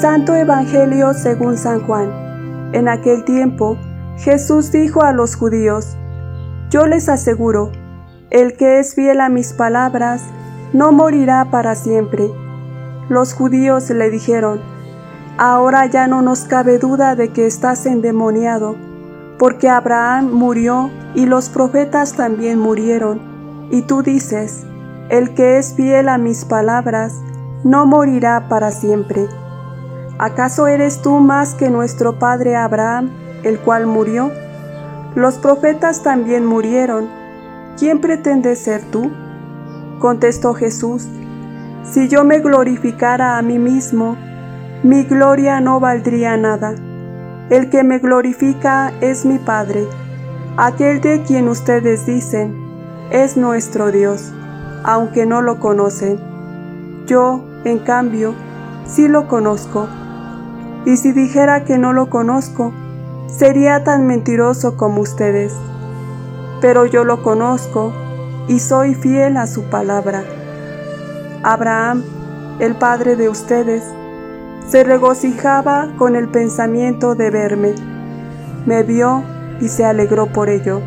Santo Evangelio según San Juan. En aquel tiempo, Jesús dijo a los judíos, Yo les aseguro, el que es fiel a mis palabras, no morirá para siempre. Los judíos le dijeron, Ahora ya no nos cabe duda de que estás endemoniado, porque Abraham murió y los profetas también murieron, y tú dices, El que es fiel a mis palabras, no morirá para siempre. ¿Acaso eres tú más que nuestro padre Abraham, el cual murió? Los profetas también murieron. ¿Quién pretende ser tú? Contestó Jesús, Si yo me glorificara a mí mismo, mi gloria no valdría nada. El que me glorifica es mi Padre, aquel de quien ustedes dicen, es nuestro Dios, aunque no lo conocen. Yo, en cambio, sí lo conozco y si dijera que no lo conozco, sería tan mentiroso como ustedes. Pero yo lo conozco y soy fiel a su palabra. Abraham, el padre de ustedes, se regocijaba con el pensamiento de verme. Me vio y se alegró por ello.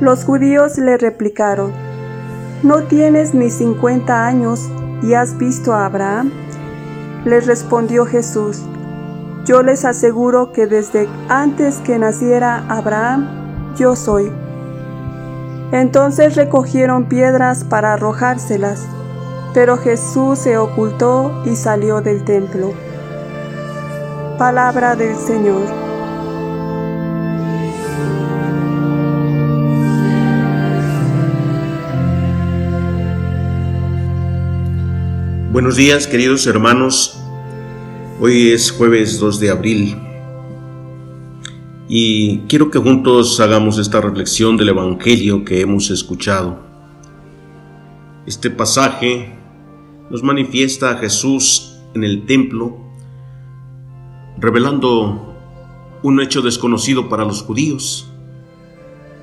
Los judíos le replicaron, ¿no tienes ni cincuenta años y has visto a Abraham? Les respondió Jesús, yo les aseguro que desde antes que naciera Abraham, yo soy. Entonces recogieron piedras para arrojárselas, pero Jesús se ocultó y salió del templo. Palabra del Señor. Buenos días queridos hermanos, hoy es jueves 2 de abril y quiero que juntos hagamos esta reflexión del Evangelio que hemos escuchado. Este pasaje nos manifiesta a Jesús en el templo, revelando un hecho desconocido para los judíos.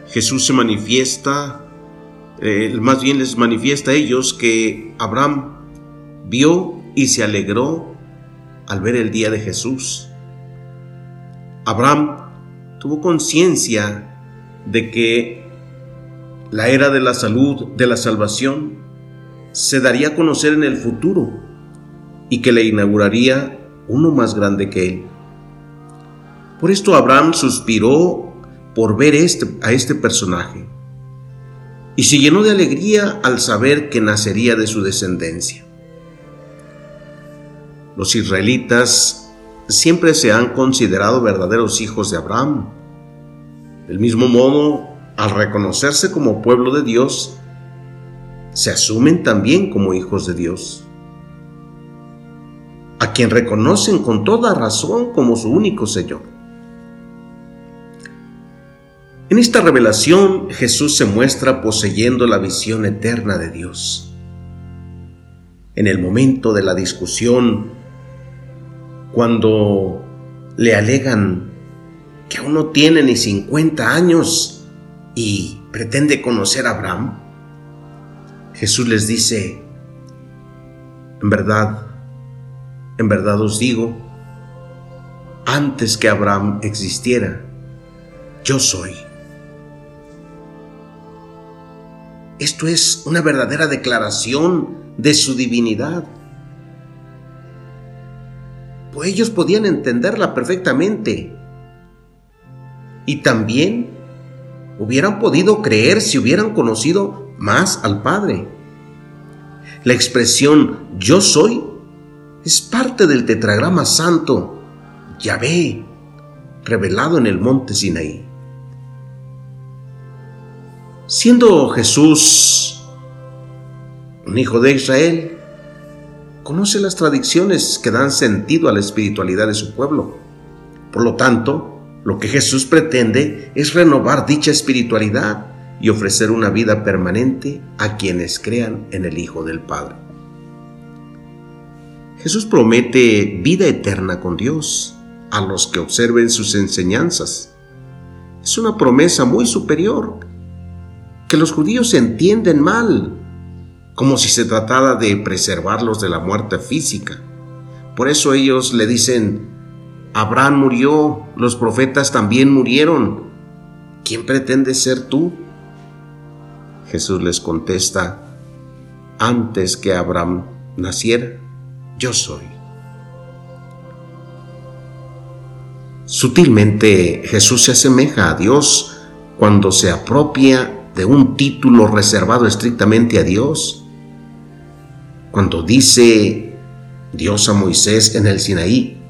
Jesús se manifiesta, eh, más bien les manifiesta a ellos que Abraham vio y se alegró al ver el día de Jesús. Abraham tuvo conciencia de que la era de la salud, de la salvación, se daría a conocer en el futuro y que le inauguraría uno más grande que él. Por esto Abraham suspiró por ver este, a este personaje y se llenó de alegría al saber que nacería de su descendencia. Los israelitas siempre se han considerado verdaderos hijos de Abraham. Del mismo modo, al reconocerse como pueblo de Dios, se asumen también como hijos de Dios, a quien reconocen con toda razón como su único Señor. En esta revelación Jesús se muestra poseyendo la visión eterna de Dios. En el momento de la discusión cuando le alegan que aún no tiene ni 50 años y pretende conocer a Abraham, Jesús les dice, en verdad, en verdad os digo, antes que Abraham existiera, yo soy. Esto es una verdadera declaración de su divinidad pues ellos podían entenderla perfectamente. Y también hubieran podido creer si hubieran conocido más al Padre. La expresión yo soy es parte del tetragrama santo Yahvé, revelado en el monte Sinaí. Siendo Jesús un hijo de Israel, conoce las tradiciones que dan sentido a la espiritualidad de su pueblo. Por lo tanto, lo que Jesús pretende es renovar dicha espiritualidad y ofrecer una vida permanente a quienes crean en el Hijo del Padre. Jesús promete vida eterna con Dios a los que observen sus enseñanzas. Es una promesa muy superior que los judíos entienden mal como si se tratara de preservarlos de la muerte física, Por eso ellos le dicen, Abraham murió, los profetas también murieron. ¿Quién pretende ser tú? Jesús les contesta, antes que Abraham naciera, yo soy. Sutilmente Jesús se asemeja a Dios cuando se apropia de un título reservado estrictamente a Dios. Cuando dice Dios a Moisés en el Sinaí,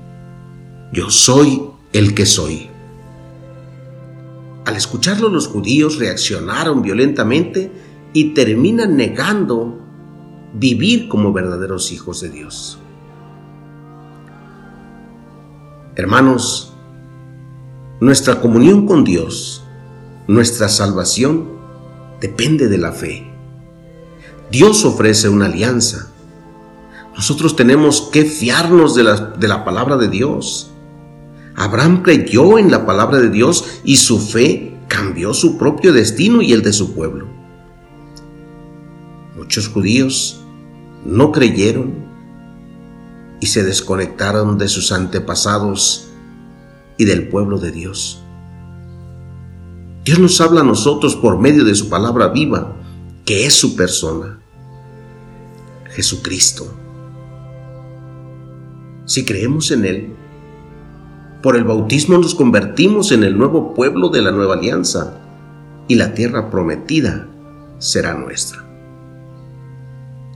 yo soy el que soy. Al escucharlo los judíos reaccionaron violentamente y terminan negando vivir como verdaderos hijos de Dios. Hermanos, nuestra comunión con Dios, nuestra salvación, depende de la fe. Dios ofrece una alianza. Nosotros tenemos que fiarnos de la, de la palabra de Dios. Abraham creyó en la palabra de Dios y su fe cambió su propio destino y el de su pueblo. Muchos judíos no creyeron y se desconectaron de sus antepasados y del pueblo de Dios. Dios nos habla a nosotros por medio de su palabra viva, que es su persona, Jesucristo. Si creemos en Él, por el bautismo nos convertimos en el nuevo pueblo de la nueva alianza y la tierra prometida será nuestra.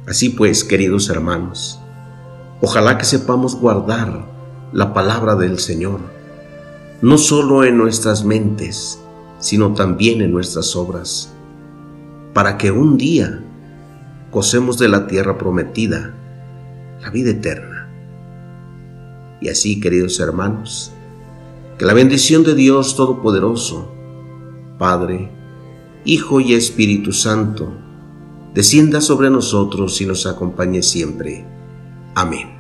Así pues, queridos hermanos, ojalá que sepamos guardar la palabra del Señor, no solo en nuestras mentes, sino también en nuestras obras, para que un día gocemos de la tierra prometida, la vida eterna. Y así, queridos hermanos, que la bendición de Dios Todopoderoso, Padre, Hijo y Espíritu Santo, descienda sobre nosotros y nos acompañe siempre. Amén.